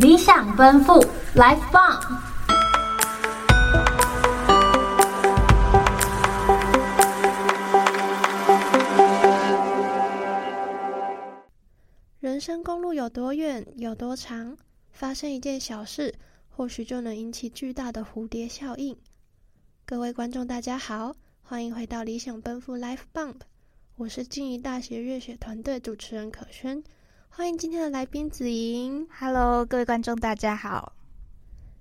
理想奔赴，Life Bomb。人生公路有多远，有多长？发生一件小事，或许就能引起巨大的蝴蝶效应。各位观众，大家好，欢迎回到理想奔赴 Life Bomb。我是静宜大学乐学团队主持人可轩，欢迎今天的来宾子莹。Hello，各位观众，大家好。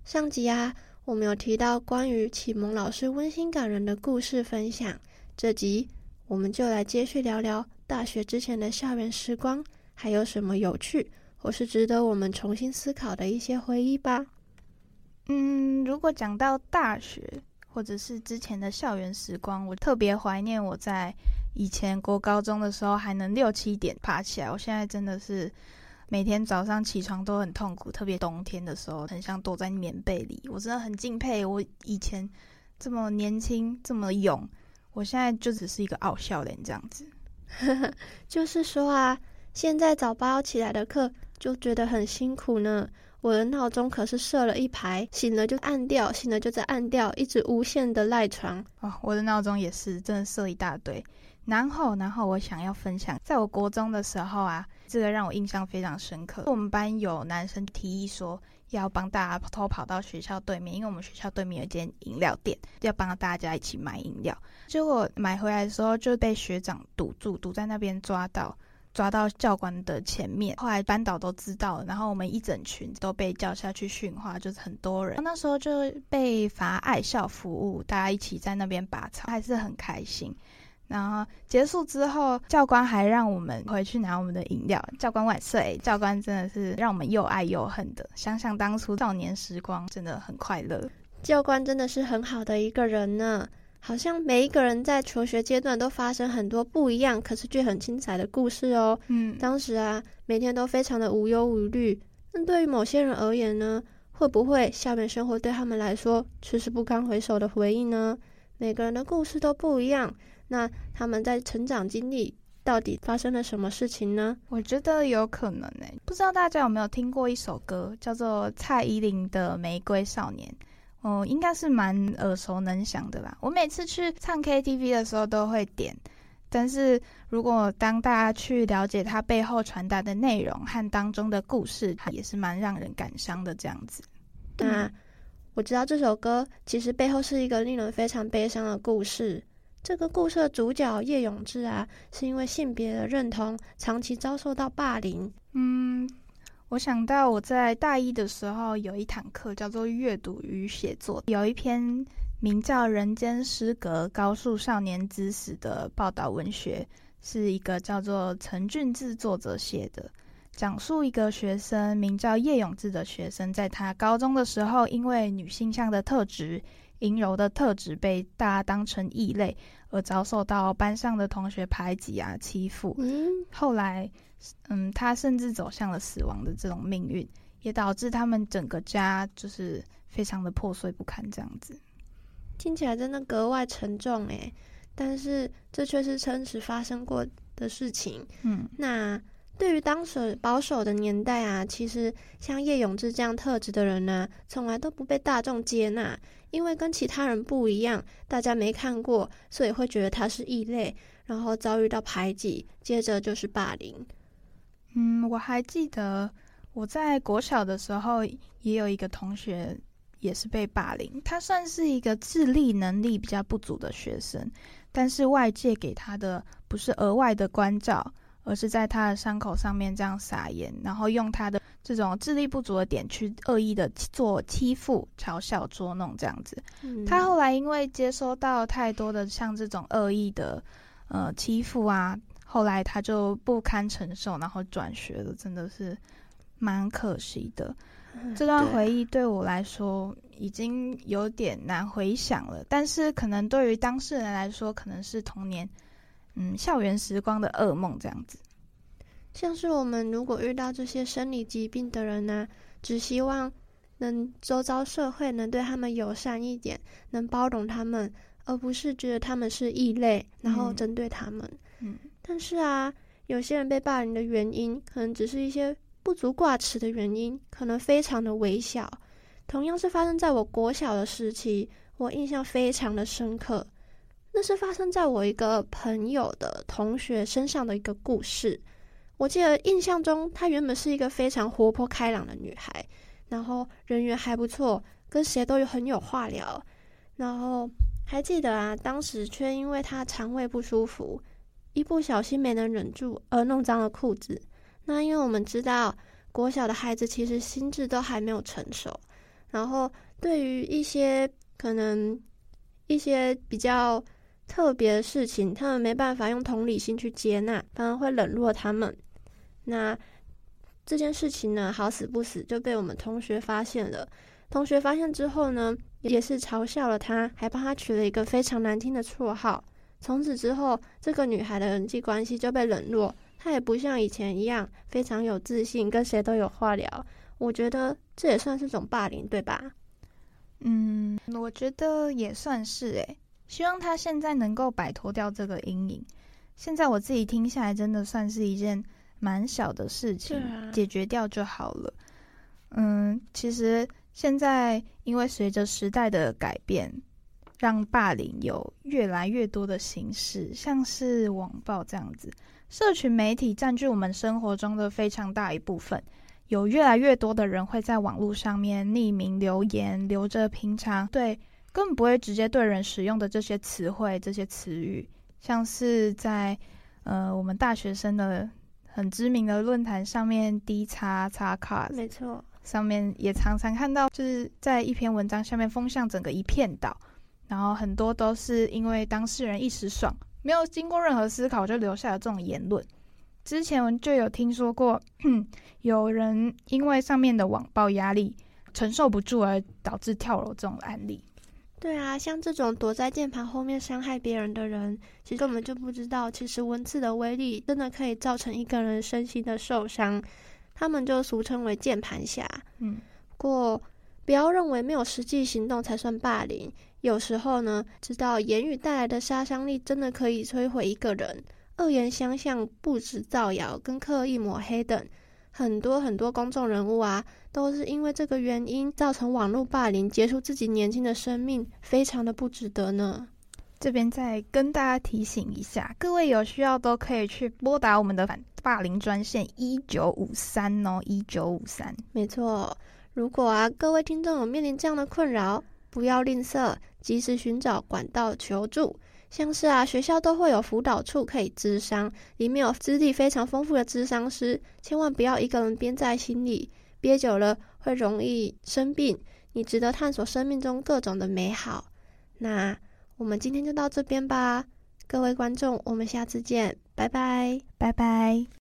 上集啊，我们有提到关于启蒙老师温馨感人的故事分享，这集我们就来接续聊聊大学之前的校园时光，还有什么有趣或是值得我们重新思考的一些回忆吧。嗯，如果讲到大学或者是之前的校园时光，我特别怀念我在。以前国高中的时候还能六七点爬起来，我现在真的是每天早上起床都很痛苦，特别冬天的时候，很想躲在棉被里。我真的很敬佩我以前这么年轻这么勇，我现在就只是一个傲笑脸这样子。就是说啊，现在早八起来的课就觉得很辛苦呢。我的闹钟可是设了一排，醒了就按掉，醒了就再按掉，一直无限的赖床。哦，我的闹钟也是，真的设一大堆。然后，然后我想要分享，在我国中的时候啊，这个让我印象非常深刻。我们班有男生提议说要帮大家偷跑到学校对面，因为我们学校对面有间饮料店，要帮大家一起买饮料。结果买回来的时候就被学长堵住，堵在那边抓到，抓到教官的前面。后来班导都知道，然后我们一整群都被叫下去训话，就是很多人。那时候就被罚爱校服务，大家一起在那边拔草，还是很开心。然后结束之后，教官还让我们回去拿我们的饮料。教官万岁！教官真的是让我们又爱又恨的。想想当初少年时光，真的很快乐。教官真的是很好的一个人呢。好像每一个人在求学阶段都发生很多不一样，可是却很精彩的故事哦。嗯，当时啊，每天都非常的无忧无虑。那对于某些人而言呢，会不会校园生活对他们来说却是不堪回首的回忆呢？每个人的故事都不一样。那他们在成长经历到底发生了什么事情呢？我觉得有可能诶、欸，不知道大家有没有听过一首歌，叫做蔡依林的《玫瑰少年》。哦，应该是蛮耳熟能详的吧。我每次去唱 KTV 的时候都会点，但是如果当大家去了解它背后传达的内容和当中的故事，它也是蛮让人感伤的这样子。那我知道这首歌其实背后是一个令人非常悲伤的故事。这个故事的主角叶永志啊，是因为性别的认同，长期遭受到霸凌。嗯，我想到我在大一的时候有一堂课叫做阅读与写作，有一篇名叫《人间失格：高数少年之死》的报道文学，是一个叫做陈俊志作者写的，讲述一个学生名叫叶永志的学生，在他高中的时候，因为女性向的特质。阴柔的特质被大家当成异类，而遭受到班上的同学排挤啊、欺负。嗯，后来，嗯，他甚至走向了死亡的这种命运，也导致他们整个家就是非常的破碎不堪。这样子听起来真的格外沉重诶，但是这却是真实发生过的事情。嗯，那。对于当时保守的年代啊，其实像叶永志这样特质的人呢，从来都不被大众接纳，因为跟其他人不一样，大家没看过，所以会觉得他是异类，然后遭遇到排挤，接着就是霸凌。嗯，我还记得我在国小的时候，也有一个同学也是被霸凌，他算是一个智力能力比较不足的学生，但是外界给他的不是额外的关照。而是在他的伤口上面这样撒盐，然后用他的这种智力不足的点去恶意的做欺负、嘲笑、捉弄这样子。嗯。他后来因为接收到太多的像这种恶意的呃欺负啊，后来他就不堪承受，然后转学了，真的是蛮可惜的。嗯。这段回忆对我来说已经有点难回想了，但是可能对于当事人来说，可能是童年。嗯，校园时光的噩梦这样子，像是我们如果遇到这些生理疾病的人呢，只希望能周遭社会能对他们友善一点，能包容他们，而不是觉得他们是异类，然后针对他们。嗯，但是啊，有些人被霸凌的原因，可能只是一些不足挂齿的原因可能非常的微小。同样是发生在我国小的时期，我印象非常的深刻。那是发生在我一个朋友的同学身上的一个故事。我记得印象中，她原本是一个非常活泼开朗的女孩，然后人缘还不错，跟谁都有很有话聊。然后还记得啊，当时却因为她肠胃不舒服，一不小心没能忍住而弄脏了裤子。那因为我们知道，国小的孩子其实心智都还没有成熟，然后对于一些可能一些比较特别的事情，他们没办法用同理心去接纳，反而会冷落他们。那这件事情呢，好死不死就被我们同学发现了。同学发现之后呢，也是嘲笑了他，还帮他取了一个非常难听的绰号。从此之后，这个女孩的人际关系就被冷落，她也不像以前一样非常有自信，跟谁都有话聊。我觉得这也算是种霸凌，对吧？嗯，我觉得也算是诶。希望他现在能够摆脱掉这个阴影。现在我自己听下来，真的算是一件。蛮小的事情，啊、解决掉就好了。嗯，其实现在因为随着时代的改变，让霸凌有越来越多的形式，像是网暴这样子，社群媒体占据我们生活中的非常大一部分。有越来越多的人会在网络上面匿名留言，留着平常对根本不会直接对人使用的这些词汇、这些词语，像是在呃我们大学生的。很知名的论坛上面，D 叉叉卡，没错，上面也常常看到，就是在一篇文章下面风向整个一片倒，然后很多都是因为当事人一时爽，没有经过任何思考就留下了这种言论。之前就有听说过，有人因为上面的网暴压力承受不住而导致跳楼这种案例。对啊，像这种躲在键盘后面伤害别人的人，其实根本就不知道，其实文字的威力真的可以造成一个人身心的受伤。他们就俗称为键盘侠。嗯，不过不要认为没有实际行动才算霸凌，有时候呢，知道言语带来的杀伤力真的可以摧毁一个人。恶言相向、不实造谣、跟刻意抹黑等。很多很多公众人物啊，都是因为这个原因造成网络霸凌，结束自己年轻的生命，非常的不值得呢。这边再跟大家提醒一下，各位有需要都可以去拨打我们的反霸凌专线一九五三哦，一九五三。没错，如果啊各位听众有面临这样的困扰，不要吝啬，及时寻找管道求助。像是啊，学校都会有辅导处可以咨商，里面有资历非常丰富的咨商师，千万不要一个人憋在心里，憋久了会容易生病。你值得探索生命中各种的美好。那我们今天就到这边吧，各位观众，我们下次见，拜拜，拜拜。